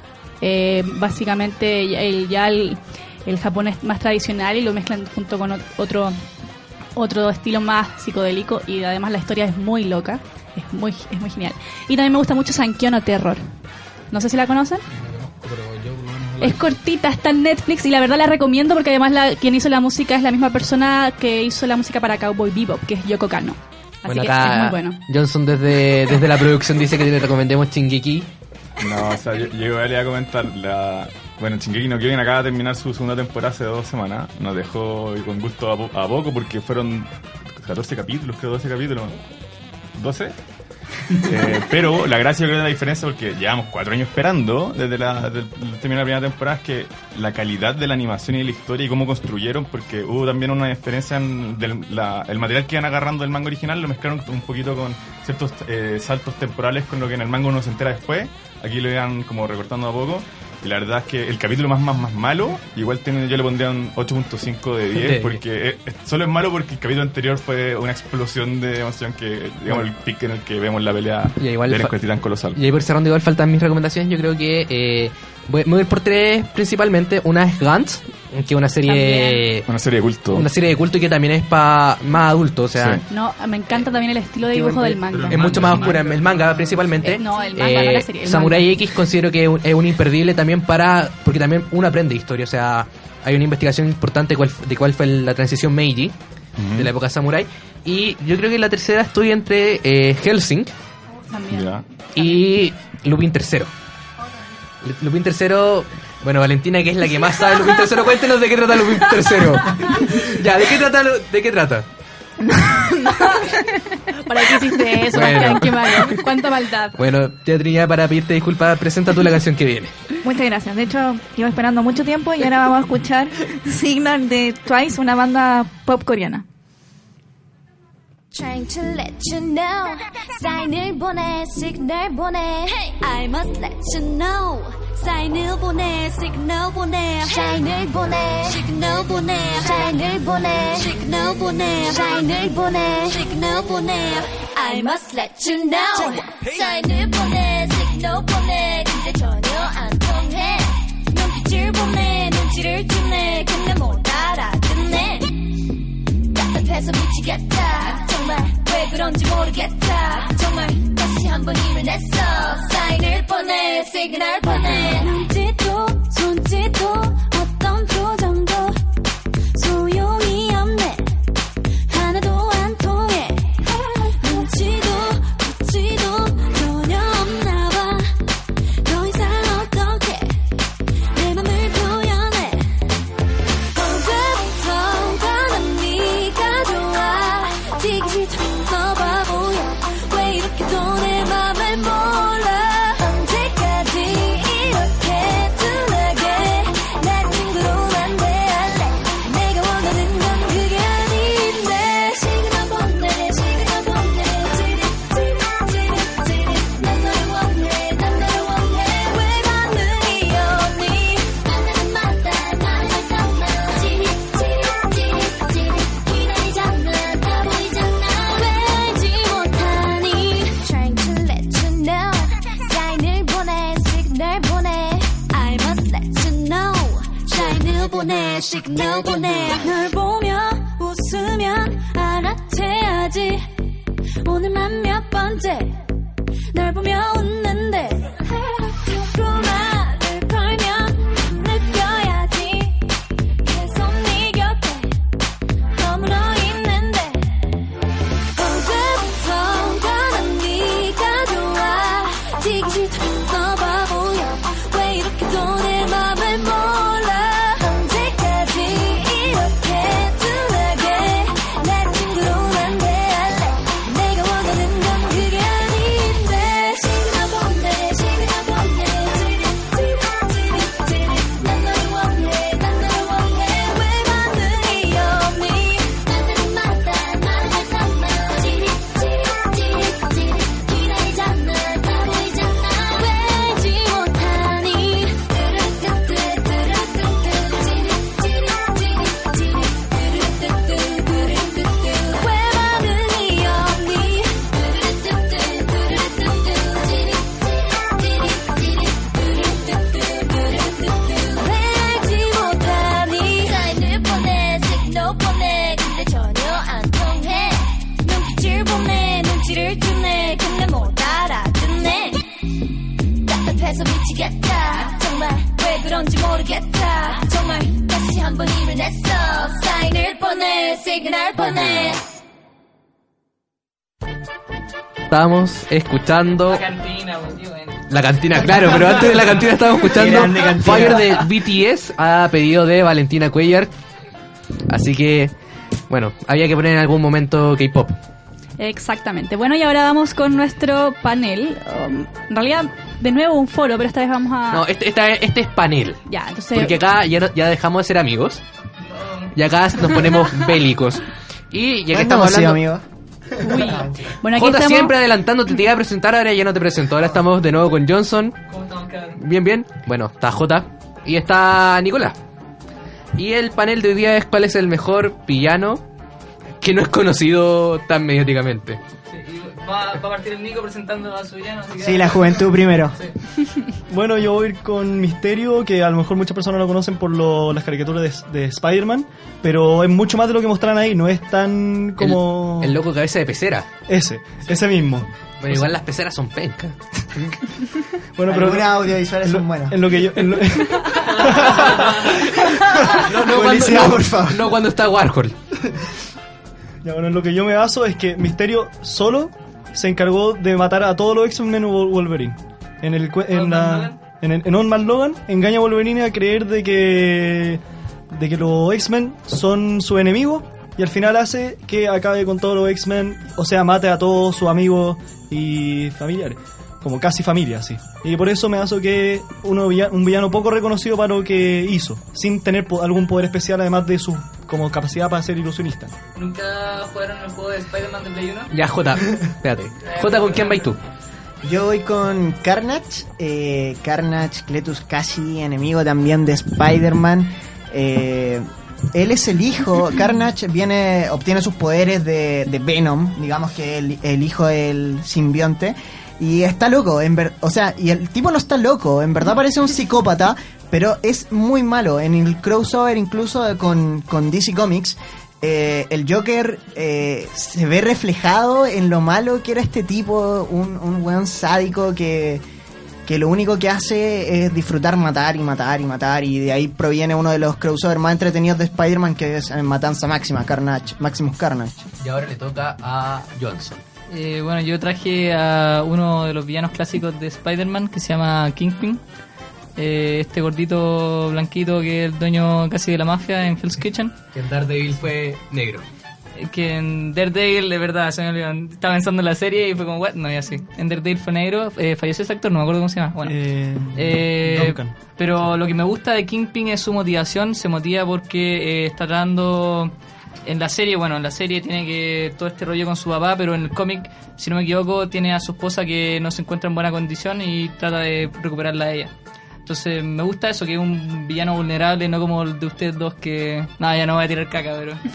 Eh, básicamente el, ya el, japonés más tradicional y lo mezclan junto con ot- otro otro estilo más psicodélico y además la historia es muy loca, es muy es muy genial. Y también me gusta mucho Sankyono Terror. No sé si la conocen. Es cortita, está en Netflix y la verdad la recomiendo porque además quien hizo la música es la misma persona que hizo la música para Cowboy Bebop, que es Yoko Kano. Así Bueno, que acá es muy bueno. Johnson desde, desde la producción dice que le recomendemos Chingeki. No, o sea, yo, yo igual le iba a comentar la... Bueno, Shingeki no Kyojin acaba de terminar su segunda temporada hace dos semanas. Nos dejó con gusto a, po- a poco porque fueron 14 capítulos, creo 12 capítulos. ¿12? Eh, pero la gracia creo de la diferencia porque llevamos cuatro años esperando desde la desde el la primera temporada es que la calidad de la animación y la historia y cómo construyeron porque hubo también una diferencia en del- la- el material que iban agarrando del manga original lo mezclaron un poquito con ciertos eh, saltos temporales con lo que en el manga uno se entera después. Aquí lo iban como recortando a poco y la verdad es que el capítulo más más más malo igual tiene yo le pondría un 8.5 de 10 De- porque eh, solo es malo porque el capítulo anterior fue una explosión de emoción que digamos el pic en el que vemos la pelea Y igual fa- Escuadrón Titán colosal Y ahí por cerrando igual faltan mis recomendaciones. Yo creo que eh, voy, voy a ir por tres principalmente. Una es Gantz, que es una serie... También. Una serie de culto. Una serie de culto y que también es para más adulto, o sea... No, me encanta también el estilo de dibujo del manga. Es mucho más oscura, el manga principalmente. Eh, no, el manga, no la serie, el Samurai manga. X considero que es un, es un imperdible también para... Porque también uno aprende historia, o sea, hay una investigación importante de cuál, de cuál fue la transición Meiji, de la época Samurai. Y yo creo que la tercera estoy entre eh, Helsing También. y Lupin III. Lupin III... Bueno, Valentina, que es la que más sabe de Lupin III, cuéntenos de qué trata Lupin III. ya, ¿de qué trata? Lu- ¿De qué trata? ¿Para qué hiciste eso, Bueno. Bastián? Qué malo. Cuánta maldad. Bueno, ya Trinidad, para pedirte disculpas, presenta tú la canción que viene. Muchas gracias. De hecho, llevo esperando mucho tiempo y ahora vamos a escuchar Signal de Twice, una banda pop coreana. Trying to let you know 사인을 보내 시그널 보내 I must let you know 사인을 보내 시그널 보내 사인을 보내 시그널 보내 사인을 보내 시그널 보내 사인을 보내 시그널 보내. I must let you know. 사인을 보내 시그널 보내. 근데 전혀 안 통해. 눈빛을 보내 눈치를 주네. 근데 못 알아듣네. 답답해서 미치겠다. 정말 왜 그런지 모르겠다. 정말 다시 한번 힘을 냈어. 사인을 보내 시그널 보내 눈짓도 손짓도 답답해서 미치겠다 정말 왜 그런지 모르겠다 정말 다시 한번 힘을 냈어 사인을 보내 시그널 보내 Estamos escuchando La cantina, pues, tío, bueno. la cantina, claro, pero antes de la cantina estábamos escuchando Grande cantina. Fire de BTS a pedido de Valentina Cuellar. Así que, bueno, había que poner en algún momento K-pop. Exactamente. Bueno, y ahora vamos con nuestro panel. Um, en realidad, de nuevo un foro, pero esta vez vamos a... No, este, esta- este es panel. Ya, entonces... Porque acá ya, no- ya dejamos de ser amigos. Y acá nos ponemos bélicos. Y ya que estamos hablando. Uy. Bueno, aquí Jota estamos... siempre adelantándote, te iba a presentar, ahora ya no te presento. Ahora estamos de nuevo con Johnson. Bien, bien. Bueno, está Jota. Y está Nicolás. Y el panel de hoy día es cuál es el mejor villano que no es conocido tan mediáticamente. Va, va a partir el Nico presentando a su villano. así que- Sí, la juventud primero. Bueno, yo voy a ir con Misterio, que a lo mejor muchas personas lo conocen por lo- las caricaturas de, de Spider-Man, pero es mucho más de lo que mostraron ahí, no es tan como... El loco cabeza de pecera. Ese, ese mismo. Bueno, igual las peceras son pencas. Bueno, pero Algunas audiovisuales son buenas. En lo que yo... en lo- No, no, cuando, no, por favor. no cuando está Warhol. Ya, bueno, en lo que yo me baso es que Misterio solo se encargó de matar a todos los X-Men Wol- Wolverine. En el en la en, el- en Old Man Logan engaña a Wolverine a creer de que de que los X-Men son su enemigo y al final hace que acabe con todos los X-Men, o sea, mate a todos sus amigos y familiares, como casi familia, sí. Y por eso me baso que uno un villano poco reconocido para lo que hizo, sin tener po- algún poder especial además de su como capacidad para ser ilusionista. ¿Nunca jugaron el juego de Spider-Man de Play 1? Ya, Jota, espérate. Jota, ¿con quién vais tú? Yo voy con Carnage. Eh, Carnage, Cletus casi enemigo también de Spider-Man. Eh, él es el hijo. Carnage viene, obtiene sus poderes de, de Venom, digamos que el, el hijo del simbionte. Y está loco, en ver, o sea, y el tipo no está loco, en verdad parece un psicópata, pero es muy malo. En el crossover incluso con, con DC Comics, eh, el Joker eh, se ve reflejado en lo malo que era este tipo, un, un weón sádico que, que lo único que hace es disfrutar matar y matar y matar, y de ahí proviene uno de los crossovers más entretenidos de Spider-Man, que es eh, Matanza Máxima, Carnage, Maximus Carnage. Y ahora le toca a Johnson. Eh, bueno, yo traje a uno de los villanos clásicos de Spider-Man que se llama Kingpin. Eh, este gordito blanquito que es el dueño casi de la mafia en Hell's Kitchen. Que en Daredevil fue negro. Eh, Que en Daredevil, de verdad, se me olvidó. Estaba pensando en la serie y fue como, what? No, ya sí. En Daredevil fue negro. Eh, falleció ese actor, no me acuerdo cómo se llama. Bueno. Eh, Duncan. pero lo que me gusta de Kingpin es su motivación. Se motiva porque eh, está tratando en la serie, bueno, en la serie tiene que todo este rollo con su papá, pero en el cómic, si no me equivoco, tiene a su esposa que no se encuentra en buena condición y trata de recuperarla a ella. Entonces me gusta eso, que es un villano vulnerable, no como el de ustedes dos que... Nada, ya no voy a tirar caca, pero...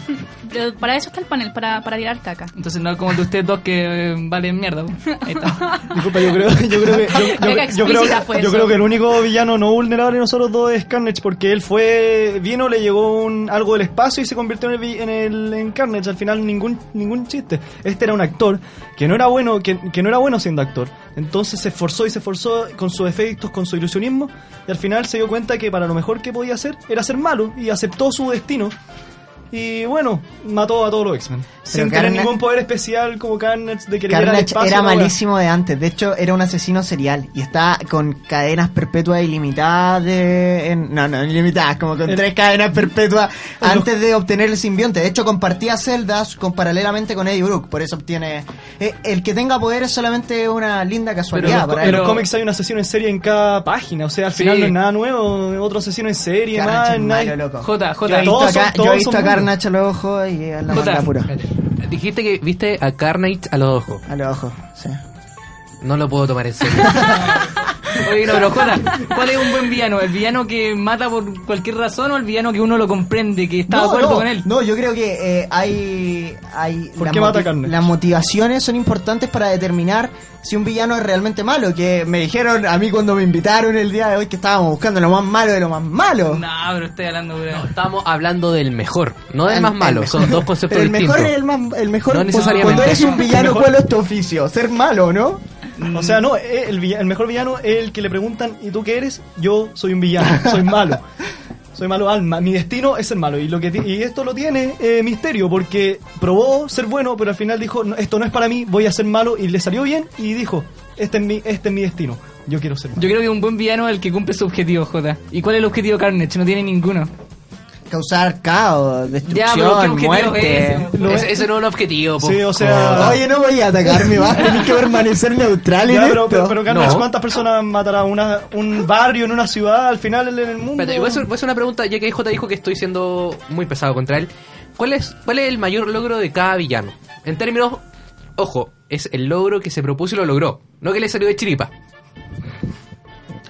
Pero para eso está el panel, para, para tirar caca. Entonces no como el de ustedes dos que eh, valen mierda. Ahí está. Disculpa, yo creo, yo creo que yo, yo- Caca yo creo, yo creo que el único villano no vulnerable de nosotros dos es Carnage porque él fue vino le llegó un, algo del espacio y se convirtió en el, en el en Carnage al final ningún ningún chiste este era un actor que no era bueno que, que no era bueno siendo actor entonces se esforzó y se esforzó con sus efectos con su ilusionismo y al final se dio cuenta que para lo mejor que podía hacer era ser malo y aceptó su destino y bueno, mató a todos los X-Men. Sin tener Carnage- ningún poder especial como Carnage de que le diera el Carnage espacio. era malísimo de antes. De hecho, era un asesino serial. Y está con cadenas perpetuas ilimitadas de... en- no, no, ilimitadas. Como con El- tres cadenas perpetuas El- antes de obtener el simbionte. De hecho, compartía celdas con, paralelamente con Eddie Brooke. Por eso obtiene... eh, el que tenga poder es solamente una linda Pero casualidad. para en él. los cómics hay un asesino en serie en cada página. O sea, al Sí. final no es nada nuevo. Otro asesino en serie. Carnage nada, es nada- malo, loco. J, Yo he visto, Todos son- acá- yo todos he visto son a buenos. Carnage a los ojos y es la Jota, pura. Dijiste que viste a Carnage a los ojos. A los ojos, sí. No lo puedo tomar en serio. Oye, no, pero Jota, ¿cuál es un buen villano? ¿El villano que mata por cualquier razón o el villano que uno lo comprende, que está de acuerdo no, con él? No, yo creo que eh, hay. hay ¿Por la qué mata Carnage? Las motivaciones son importantes para determinar si un villano es realmente malo. Que me dijeron a mí cuando me invitaron el día de hoy que estábamos buscando lo más malo de lo más malo. No, pero estoy hablando de... Estamos hablando del mejor, no del El- más malo. Son dos conceptos el distintos. mejor es el, más, el mejor. No cuando- necesariamente. Cuando eres un villano, ¿cuál es tu oficio? Ser malo, ¿no? O sea, no, eh, el, el mejor villano es el que le preguntan, ¿y tú qué eres? Yo soy un villano, soy malo. Soy malo alma, mi destino es ser malo. Y lo que y esto lo tiene eh, Misterio, porque probó ser bueno, pero al final dijo, "No, esto no es para mí, voy a ser malo, y le salió bien, y dijo, este es mi, este es mi destino, yo quiero ser malo. Yo creo que un buen villano es el que cumple su objetivo, Jota. ¿Y cuál es el objetivo Carnage? No tiene ninguno. Causar caos, destrucción, Ya, pero ¿qué objetivo muerte. es ese? No es el objetivo. po. Sí, o sea- Oye, no voy a atacarme, vas a tener que permanecer neutral en Ya, pero, esto. pero, pero No. ¿cuántas personas matará una, un barrio en una ciudad al final en el mundo? Espérate, voy a, hacer, voy a hacer una pregunta, ya que J dijo que estoy siendo muy pesado contra él. ¿Cuál es, ¿Cuál es el mayor logro de cada villano? En términos, ojo, es el logro que se propuso y lo logró, no que le salió de chiripa.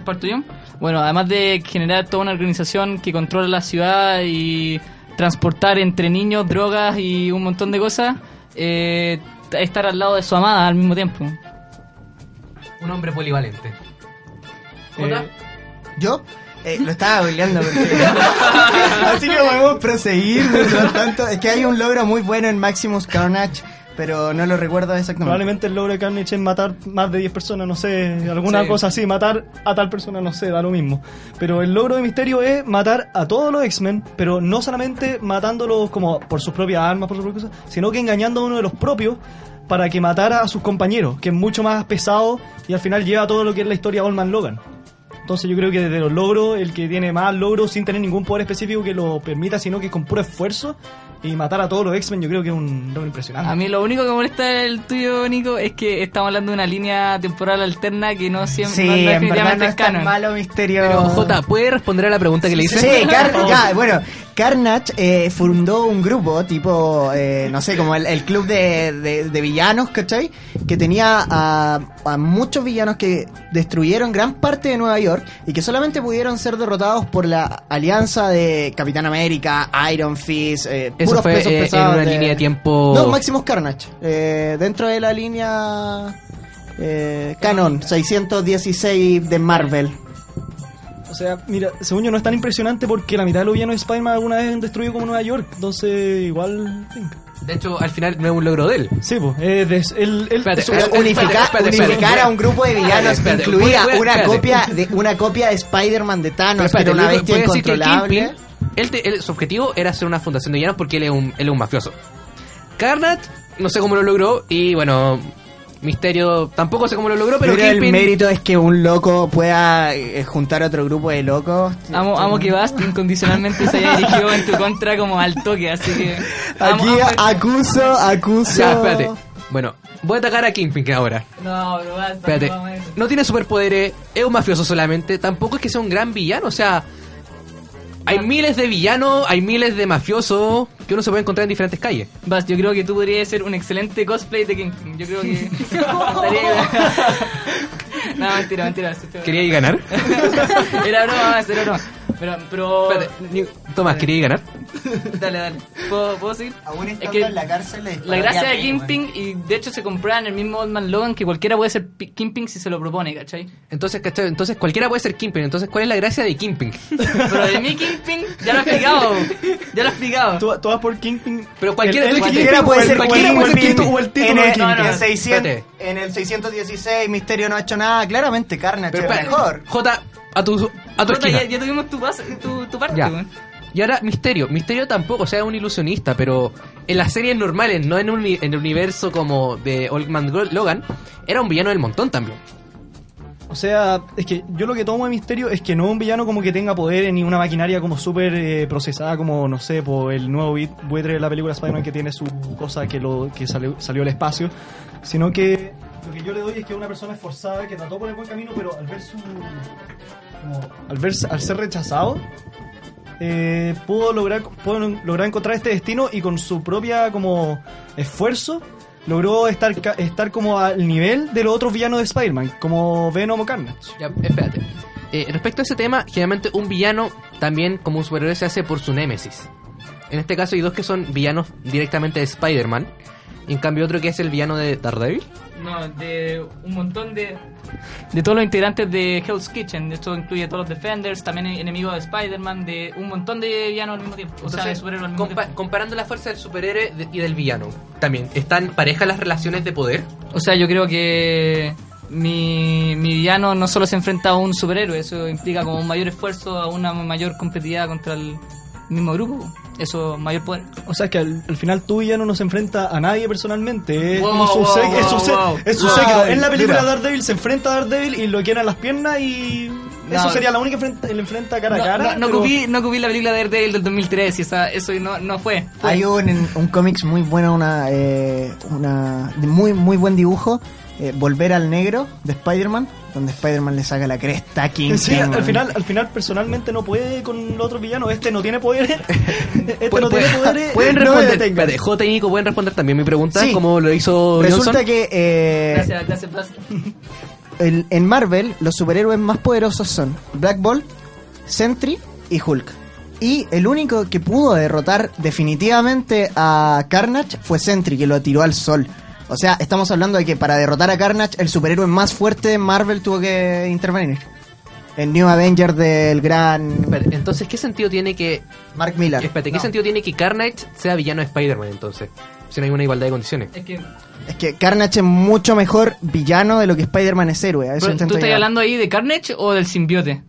¿Parto yo? Bueno, además de generar toda una organización que controla la ciudad y transportar entre niños, drogas y un montón de cosas, eh, estar al lado de su amada al mismo tiempo. Un hombre polivalente. Eh, ¿Yo? Eh, lo estaba googleando porque... Así que podemos proseguir tanto. Es que hay un logro muy bueno en Maximus Carnage, pero no lo recuerdo exactamente. Probablemente el logro de Carnage es matar más de 10 personas, no sé, alguna Sí. cosa así, matar a tal persona, no sé, da lo mismo. Pero el logro de Misterio es matar a todos los X-Men, pero no solamente matándolos como por sus propias armas, por sus propias cosas, sino que engañando a uno de los propios para que matara a sus compañeros, que es mucho más pesado y al final lleva todo lo que es la historia de Old Man Logan. Entonces yo creo que de los logros, el que tiene más logros sin tener ningún poder específico que lo permita, sino que con puro esfuerzo y matar a todos los X-Men, yo creo que es un logro impresionante. A mí lo único que molesta del tuyo, Nico, es que estamos hablando de una línea temporal alterna que no siempre Sí, no, en verdad definitivamente no es tan canon. malo Misterio. Pero J, ¿puede responder a la pregunta que le hice? Sí, Car- ya, bueno, Carnage eh, fundó un grupo tipo, eh, no sé, como el, el club de, de- de villanos, ¿cachai? Que tenía a, a muchos villanos que destruyeron gran parte de Nueva York y que solamente pudieron ser derrotados por la alianza de Capitán América, Iron Fist, eh, Eso puros fue pesos eh, en pesados. una de- línea de tiempo... No, Maximus Carnage. eh, dentro de la línea eh, Canon 616 de Marvel. O sea, mira, según yo no es tan impresionante porque la mitad de los villanos de Spider-Man alguna vez han destruido como Nueva York. Entonces, igual. De hecho, al final no es un logro de él. Sí, pues. Eh, Espérate, su- espérate, unificar, espérate, a un grupo de villanos Espérate, espérate, incluía una espérate. copia de una copia de Spider-Man de Pero Thanos, que espérate, era una bestia que incontrolable. Él su objetivo era hacer una fundación de villanos porque él es un, él es un mafioso. Carnage, no sé cómo lo logró, y bueno, Misterio tampoco sé cómo lo logró, pero Pero el Kingpin... mérito es que un loco pueda eh, juntar a otro grupo de locos. Amo, amo que Bast incondicionalmente se haya dirigido en tu contra como al toque, así que... amo- Aquí amo- acuso, acuso. Ya, espérate. Bueno, voy a atacar a Kingpin ahora. No, bro, basta. Espérate. No tiene superpoderes, es un mafioso solamente, tampoco es que sea un gran villano, o sea... Hay miles de villanos, hay miles de mafiosos que uno se puede encontrar en diferentes calles. Bast, yo creo que tú podrías ser un excelente cosplay de Kingpin. Yo creo que... No, mentira, mentira. ¿Quería ir ganar? Era broma, era broma. Pero, pero... Tomás, ¿quería ir ganar? Dale, dale. ¿Puedo, puedo seguir? Aún Es estando que en la cárcel le La gracia de a Kingpin, y de hecho se comprueba en el mismo Old Man Logan, que cualquiera puede ser Pi- Kingpin si se lo propone, ¿cachai? Entonces, ¿cachai? Entonces cualquiera puede ser Kingpin. Entonces, ¿cuál es la gracia de Kingpin? Pero de mi Kingpin, ya lo he explicado. Ya lo he explicado. Tú, tú vas por Kingpin. Pero cualquiera, El- el cualquiera puede ser cualquiera puede ser Kingpin. o el título en, de el, Kingpin. en el 600 Espérate. en el 616 Misterio no ha hecho nada, claramente Carnage Pero es mejor. J, a tu, a tu Jota, esquina. ya, ya tuvimos tu, tu, tu parte. Y ahora, Misterio. Misterio tampoco, o sea, es un ilusionista, pero en las series normales, no en, un, en el universo como de Old Man Logan, era un villano del montón también. O sea, es que yo lo que tomo de misterio es que no es un villano como que tenga poderes ni una maquinaria como súper eh, procesada como, no sé, por el nuevo buitre de la película Spider-Man que tiene su cosa que, lo, que salió, salió al espacio, sino que lo que yo le doy es que una persona esforzada que trató por el buen camino, pero al ver su... al, ver, al ser rechazado, eh, pudo lograr lograr encontrar este destino y con su propia como esfuerzo logró estar estar como al nivel de los otros villanos de Spider-Man, como Venom o Carnage. Espérate. Eh, respecto a ese tema, generalmente un villano también como un superhéroe se hace por su némesis. En este caso hay dos que son villanos directamente de Spider-Man. Y en cambio otro que es el villano de Daredevil. No, de un montón de... De todos los integrantes de Hell's Kitchen. Esto incluye a todos los Defenders, también enemigos de Spider-man, de un montón de villanos al mismo tiempo. O sea, de superhéroes al mismo compa- tiempo. comparando la fuerza del superhéroe de- y del villano, también, ¿están parejas las relaciones de poder? O sea, yo creo que mi, mi villano no solo se enfrenta a un superhéroe, eso implica como un mayor esfuerzo, a una mayor competitividad contra el mismo grupo. Eso, mayor poder. O sea que al, al final tu villano no se enfrenta a nadie personalmente, es Wow, su, wow, es su, su. En la película Mira. Daredevil se enfrenta a Daredevil y lo quiere en las piernas y No. eso sería la única enfrenta, el enfrenta cara No, a cara. no, no pero- cubrí, no cubrí la película de Daredevil del 2003 y esa, eso no, no fue. Fue. Hay un, un cómics muy bueno, una, eh, una de muy muy buen dibujo, eh, Volver al Negro de Spider-Man, donde Spider-Man le saca la cresta a Kingpin. Sí, al final, al final personalmente no puede con los otros villanos. Este no tiene poderes. Este Pu- no tiene poderes. Pueden no responder, detengan. espérate, J y Nico pueden responder también mi pregunta, Sí. como lo hizo Resulta Johnson. que eh, Gracias, gracias, Blas. el- en Marvel los superhéroes más poderosos son Black Bolt, Sentry y Hulk. Y el único que pudo derrotar definitivamente a Carnage fue Sentry, que lo tiró al sol. O sea, estamos hablando de que para derrotar a Carnage, el superhéroe más fuerte de Marvel tuvo que intervenir. El New Avenger del gran Espérate, entonces, ¿qué sentido tiene que... Mark Millar. Espérate, ¿qué No. sentido tiene que Carnage sea villano de Spider-Man entonces? Si no hay una igualdad de condiciones. Es que, Es que Carnage es mucho mejor villano de lo que Spider-Man es héroe. A eso pero, intento ¿Tú estás hablando ahí de Carnage o del simbiote?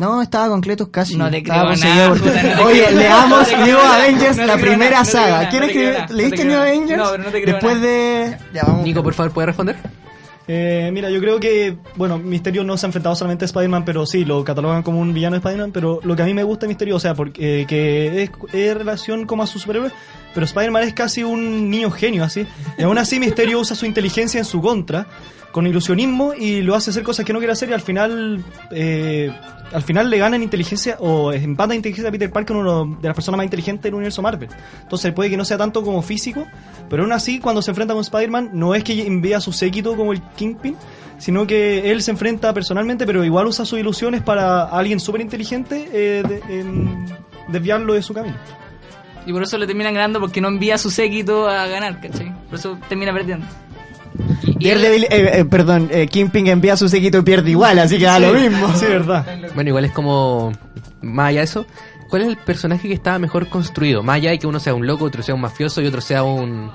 No, estaba con Cletus casi. No te creo nada, por- puta, no te Oye, creo- leamos no New nada, Avengers, no la primera nada, saga. nada, no ¿Leíste te New. Avengers? No, pero no te creo Después nada. de... Ya, vamos. Nico, por favor, ¿puede responder? Eh, mira, yo creo que, bueno, Misterio no se ha enfrentado solamente a Spider-Man, pero sí, lo catalogan como un villano de Spider-Man, pero lo que a mí me gusta de Misterio, o sea, porque eh, que es, es relación como a su superhéroe, pero Spider-Man es casi un niño genio, así. Y aún así Misterio usa su inteligencia en su contra, con ilusionismo, y lo hace hacer cosas que no quiere hacer, y al final, eh, al final le gana en inteligencia, o empata en inteligencia a Peter Parker, uno de las personas más inteligentes del universo Marvel. Entonces puede que no sea tanto como físico, pero aún así, cuando se enfrenta con Spider-Man, no es que envía a su séquito como el Kingpin, sino que él se enfrenta personalmente, pero igual usa sus ilusiones para alguien súper inteligente eh, de- desviarlo de su camino. Y por eso le terminan ganando porque no envía a su séquito a ganar, ¿cachai? Por eso termina perdiendo. Daredevil, eh, eh, perdón, eh, Kingpin envía a su séquito y pierde igual, así que da lo mismo. Sí, verdad. Bueno, igual es como... Más allá de eso, ¿cuál es el personaje que estaba mejor construido? Más allá de que uno sea un loco, otro sea un mafioso y otro sea un...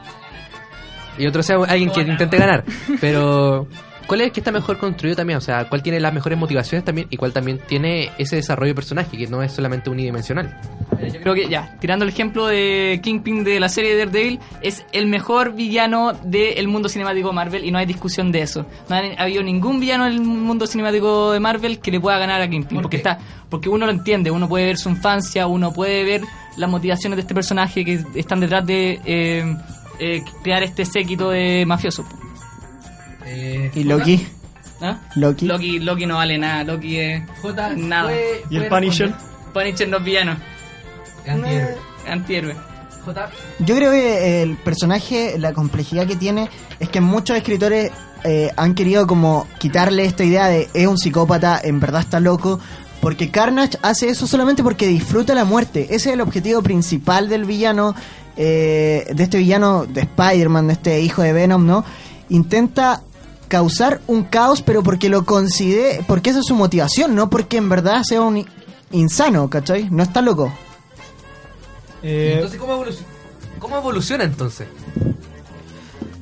Y otro sea alguien que intente ganar. Pero... ¿Cuál es el que está mejor construido también? O sea, ¿cuál tiene las mejores motivaciones también? Y cuál también tiene ese desarrollo de personaje, que no es solamente unidimensional. Eh, Yo creo que ya, tirando el ejemplo de Kingpin de la serie de Daredevil, es el mejor villano del mundo cinemático de Marvel y no hay discusión de eso. No ha ha habido ningún villano del mundo cinemático de Marvel que le pueda ganar a Kingpin. porque está porque uno lo entiende, uno puede ver su infancia, uno puede ver las motivaciones de este personaje que están detrás de eh, eh, crear este séquito de mafioso. Y Loki. ¿Ah? Loki. Loki, Loki no vale nada, Loki es nada. ¿Y el Punisher? Punisher no es villano. Antihéroe. Yo creo que el personaje, la complejidad que tiene, es que muchos escritores eh, han querido como quitarle esta idea de es un psicópata, en verdad está loco, porque Carnage hace eso solamente porque disfruta la muerte. Ese es el objetivo principal del villano, eh, de este villano de Spider-Man, de este hijo de Venom, ¿no? Intenta causar un caos, pero porque lo considere, porque esa es su motivación, no porque en verdad sea un i- insano, ¿cachai? No está loco. Eh, Entonces, ¿cómo evoluciona? ¿Cómo evoluciona entonces?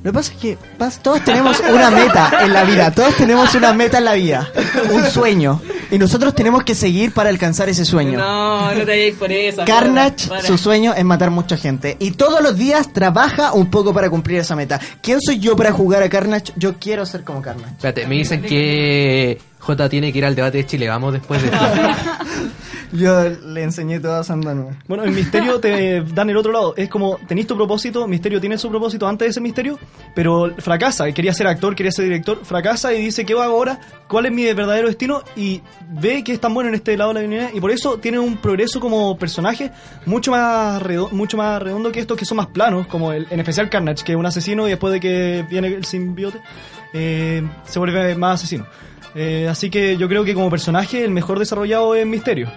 Lo que pasa es que todos tenemos una meta en la vida, todos tenemos una meta en la vida, un sueño, y nosotros tenemos que seguir para alcanzar ese sueño. No, no te vayas por eso. Carnage, para. su sueño es matar mucha gente, y todos los días trabaja un poco para cumplir esa meta. ¿Quién soy yo para jugar a Carnage? Yo quiero ser como Carnage. Espérate, me dicen que J tiene que ir al debate de Chile. Vamos después de esto. Yo le enseñé todo a Sandano. Bueno, el misterio te dan el otro lado. Es como, tenéis tu propósito, misterio tiene su propósito antes de ese misterio, pero fracasa. Quería ser actor, quería ser director, fracasa y dice, ¿qué hago ahora? ¿Cuál es mi verdadero destino? Y ve que es tan bueno en este lado de la divinidad y por eso tiene un progreso como personaje mucho más, redo- mucho más redondo que estos que son más planos, como el, en especial Carnage, que es un asesino y después de que viene el simbiote, eh, se vuelve más asesino. Eh, así que yo creo que como personaje el mejor desarrollado es Misterio.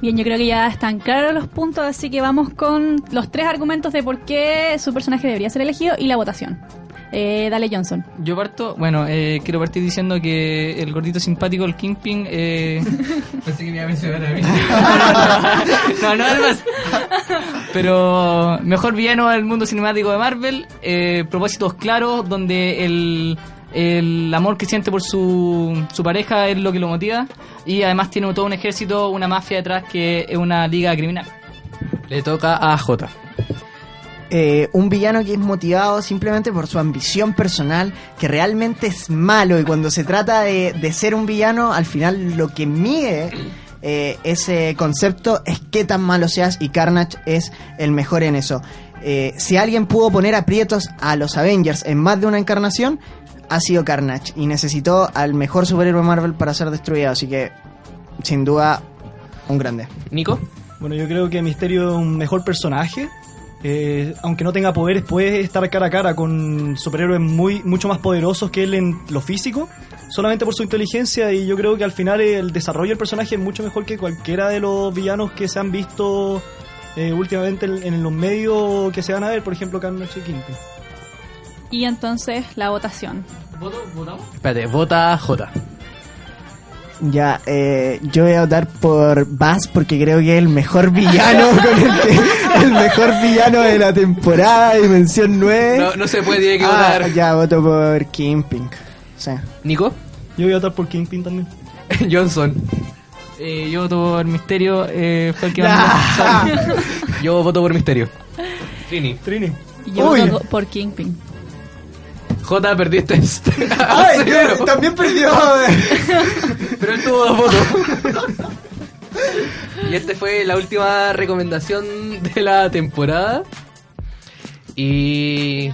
Bien, yo creo que ya están claros los puntos, así que vamos con los tres argumentos de por qué su personaje debería ser elegido y la votación. Eh, dale, Johnson. Yo parto, bueno, eh, quiero partir diciendo que el gordito simpático, el Kingpin, eh... Pensé que me iba a mencionar a mí. no, no, además. Pero mejor villano del mundo cinemático de Marvel, eh, propósitos claros, donde el, el amor que siente por su, su pareja es lo que lo motiva, y además tiene todo un ejército, una mafia detrás que es una liga criminal. Le toca a J. eh, un villano que es motivado simplemente por su ambición personal, que realmente es malo y cuando se trata de, de ser un villano, al final lo que mide eh, ese concepto es qué tan malo seas y Carnage es el mejor en eso. Eh, si alguien pudo poner aprietos a los Avengers en más de una encarnación, ha sido Carnage y necesitó al mejor superhéroe Marvel para ser destruido, así que sin duda un grande. Nico. Bueno, yo creo que Misterio es un mejor personaje. Eh, aunque no tenga poderes, puede estar cara a cara con superhéroes muy mucho más poderosos que él en lo físico, solamente por su inteligencia. Y yo creo que al final el desarrollo del personaje es mucho mejor que cualquiera de los villanos que se han visto eh, últimamente en, en los medios que se van a ver, por ejemplo, Carnage y Kingpin. Y entonces la votación. ¿Votamos? Espérate, vota J. Ya, eh, yo voy a votar por Bass porque creo que es el mejor villano con el que, el mejor villano de la temporada, Dimensión 9. No, no se puede, tiene que Ah, votar. Ya, voto por Kingpin. Sí. Nico. Yo voy a votar por Kingpin también. Johnson. Eh, yo voto por Misterio, eh, fue el que Ah. mandó- Yo voto por Misterio. Trini. Trini. Yo Uy. voto por Kingpin. J, perdiste. ¡Ay, yo también perdió! Pero él tuvo dos votos. y esta fue la última recomendación de la temporada. Y.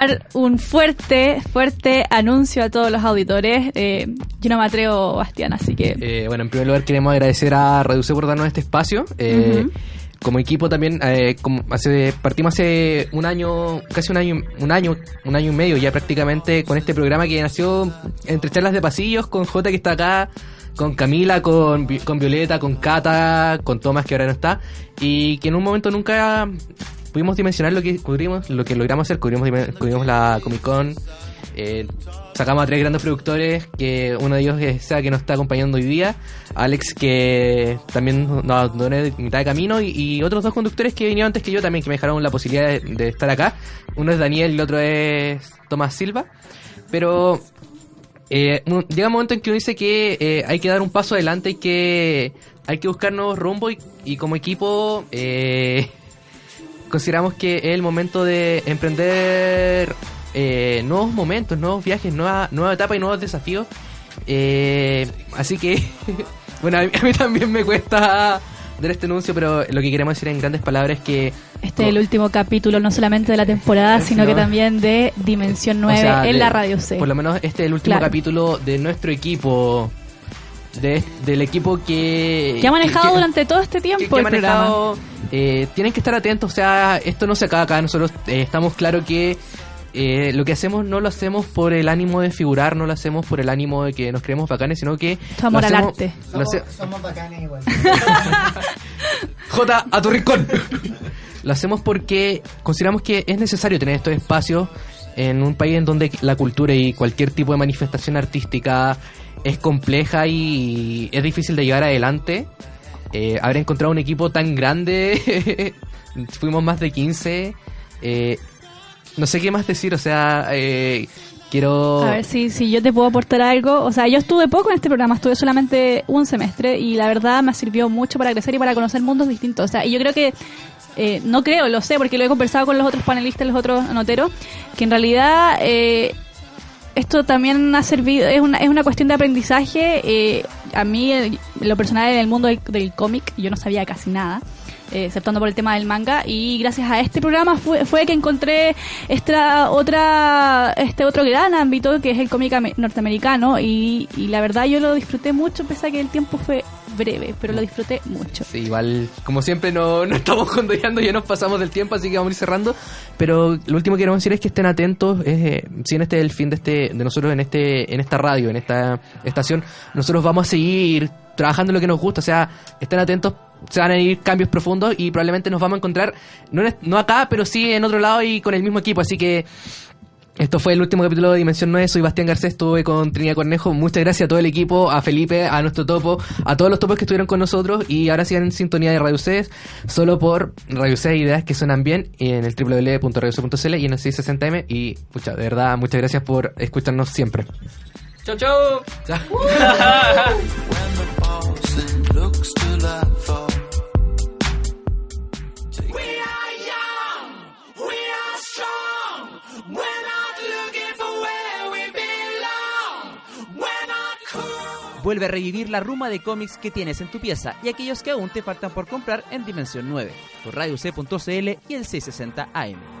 Dar un fuerte, fuerte anuncio a todos los auditores. Eh, yo no me atrevo, Bastián, así que Eh, bueno, en primer lugar queremos agradecer a Reduce por darnos este espacio. Eh. Como equipo también, eh, como hace, partimos hace un año, casi un año, un año, un año y medio ya prácticamente con este programa que nació entre charlas de pasillos con J que está acá, con Camila, con, con Violeta, con Cata, con Tomás que ahora no está y que en un momento nunca pudimos dimensionar lo que cubrimos, lo que logramos hacer, cubrimos, cubrimos la Comic Con, eh, sacamos a tres grandes productores, que uno de ellos es Seba que nos está acompañando hoy día, Alex que también nos abandonó de mitad de camino y, otros dos conductores que vinieron antes que yo también, que me dejaron la posibilidad de, estar acá. Uno es Daniel y el otro es Tomás Silva. Pero eh, llega un momento en que uno dice que eh, hay que dar un paso adelante, hay que, hay que buscar nuevos rumbos y, como equipo consideramos que es el momento de emprender eh, nuevos momentos, nuevos viajes, nueva, nueva etapa y nuevos desafíos. Eh, así que, bueno, a mí, a mí también me cuesta dar este anuncio, pero lo que queremos decir en grandes palabras es que este es el último capítulo no solamente de la temporada, sino que también de Dimensión 9 O sea, en de- la Radio C. Por lo menos este es el último Claro. capítulo de nuestro equipo. de- del equipo que... Que ha manejado que- durante todo este tiempo que, que ha el programa. manejado, eh, tienen que estar atentos, o sea, esto no se acaba acá, nosotros eh, estamos claro que eh, lo que hacemos no lo hacemos por el ánimo de figurar, no lo hacemos por el ánimo de que nos creemos bacanes, sino que... Tu amor lo al hacemos- arte. somos bacanes igual. J, a tu rincón. Lo hacemos porque consideramos que es necesario tener estos espacios en un país en donde la cultura y cualquier tipo de manifestación artística es compleja y es difícil de llevar adelante. Eh, haber encontrado un equipo tan grande, fuimos más de 15. eh, no sé qué más decir, o sea, eh, quiero... A ver si, si yo te puedo aportar algo. O sea, yo estuve poco en este programa, estuve solamente un semestre y la verdad me sirvió mucho para crecer y para conocer mundos distintos. O sea, y yo creo que, eh, no creo, lo sé, porque lo he conversado con los otros panelistas, los otros noteros, que en realidad eh, esto también ha servido, es una, es una cuestión de aprendizaje. eh, a mí, lo personal, en el mundo del cómic, yo no sabía casi nada. Eh, exceptuando por el tema del manga y gracias a este programa fue, fue que encontré esta otra este otro gran ámbito que es el cómic ame- norteamericano y, y la verdad yo lo disfruté mucho pese a que el tiempo fue breve pero lo disfruté mucho Sí, igual, como siempre, no, no estamos condoyando, ya nos pasamos del tiempo, así que vamos a ir cerrando. Pero lo último que quiero decir es que estén atentos. Eh, si en este es el fin de este de nosotros en este en esta radio, en esta estación, nosotros vamos a seguir trabajando en lo que nos gusta. O sea, estén atentos, se van a ir cambios profundos y probablemente nos vamos a encontrar, no, no acá, pero sí en otro lado y con el mismo equipo. Así que esto fue el último capítulo de Dimensión 9. Soy Bastián Garcés, estuve con Trinidad Cornejo. Muchas gracias a todo el equipo, a Felipe, a nuestro topo, a todos los topos que estuvieron con nosotros. Y ahora sigan en sintonía de Radio Ustedes, solo por Radio Ustedes Ideas que suenan bien en el www.radiocel.cl y en el 660M. Y, pucha, de verdad, muchas gracias por escucarnos siempre. Chau, chau. looks Vuelve a revivir la ruma de cómics que tienes en tu pieza y aquellos que aún te faltan por comprar en Dimensión 9, por radioc.cl y el 660 AM.